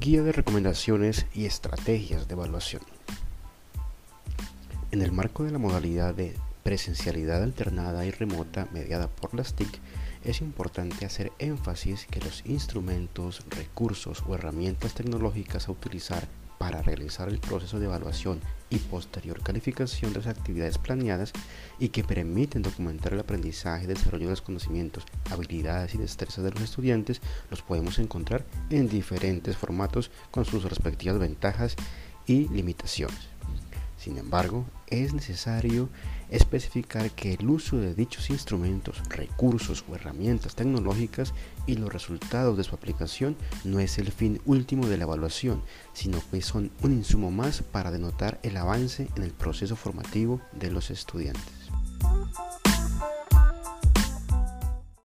Guía de recomendaciones y estrategias de evaluación. En el marco de la modalidad de presencialidad alternada y remota mediada por las TIC, es importante hacer énfasis que los instrumentos, recursos o herramientas tecnológicas a utilizar para realizar el proceso de evaluación y posterior calificación de las actividades planeadas y que permiten documentar el aprendizaje y desarrollo de los conocimientos, habilidades y destrezas de los estudiantes, los podemos encontrar en diferentes formatos con sus respectivas ventajas y limitaciones. Sin embargo, es necesario especificar que el uso de dichos instrumentos, recursos o herramientas tecnológicas y los resultados de su aplicación no es el fin último de la evaluación, sino que son un insumo más para denotar el avance en el proceso formativo de los estudiantes.